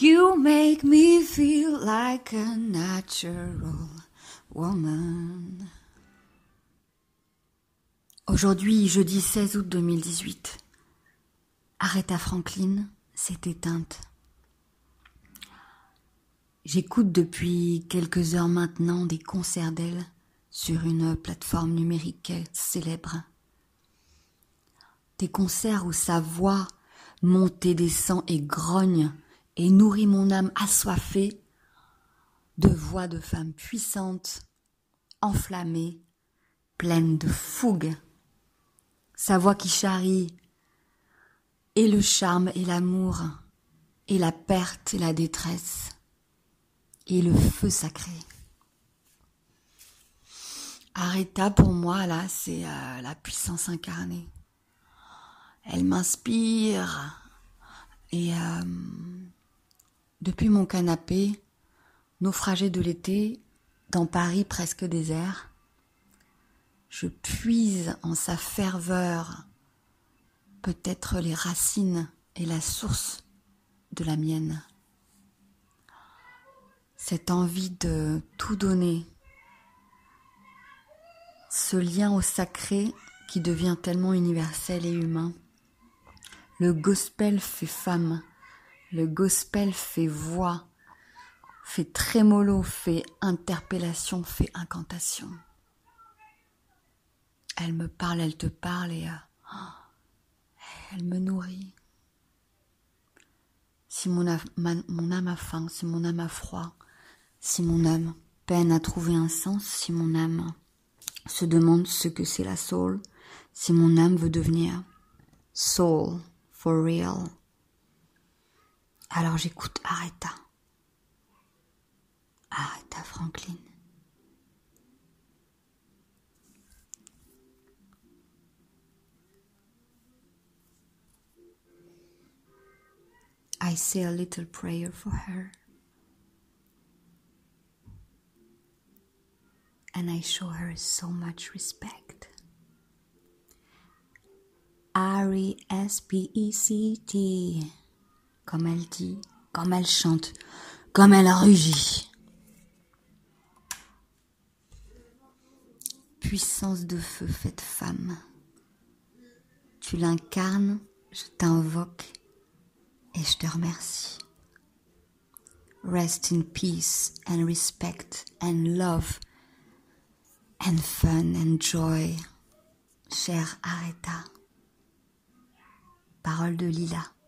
You make me feel like a natural woman. Aujourd'hui, jeudi 16 août 2018, Aretha Franklin s'est éteinte. J'écoute depuis quelques heures maintenant des concerts d'elle sur une plateforme numérique célèbre. Des concerts où sa voix monte et descend et grogne et nourrit mon âme assoiffée de voix de femme puissante, enflammée, pleine de fougue. Sa voix qui charrie et le charme et l'amour et la perte et la détresse et le feu sacré. Aretha, pour moi, là, c'est euh, la puissance incarnée. Elle m'inspire. Et euh, depuis mon canapé, naufragé de l'été, dans Paris presque désert, je puise en sa ferveur peut-être les racines et la source de la mienne. Cette envie de tout donner, ce lien au sacré qui devient tellement universel et humain. Le gospel fait femme, le gospel fait voix, fait trémolo, fait interpellation, fait incantation. Elle me parle, elle te parle et euh, elle me nourrit. Si mon mon âme a faim, si mon âme a froid, si mon âme peine à trouver un sens, si mon âme se demande ce que c'est la soul, si mon âme veut devenir soul for real. Alors j'écoute Aretha. Aretha Franklin. I say a little prayer for her. and I show her so much respect. R-E-S-P-E-C-T, comme elle dit, comme elle chante, comme elle rugit. Puissance de feu faite femme, tu l'incarnes, je t'invoque et je te remercie. Rest in peace and respect and love and fun and joy, chère Aretha. Parole de Lila.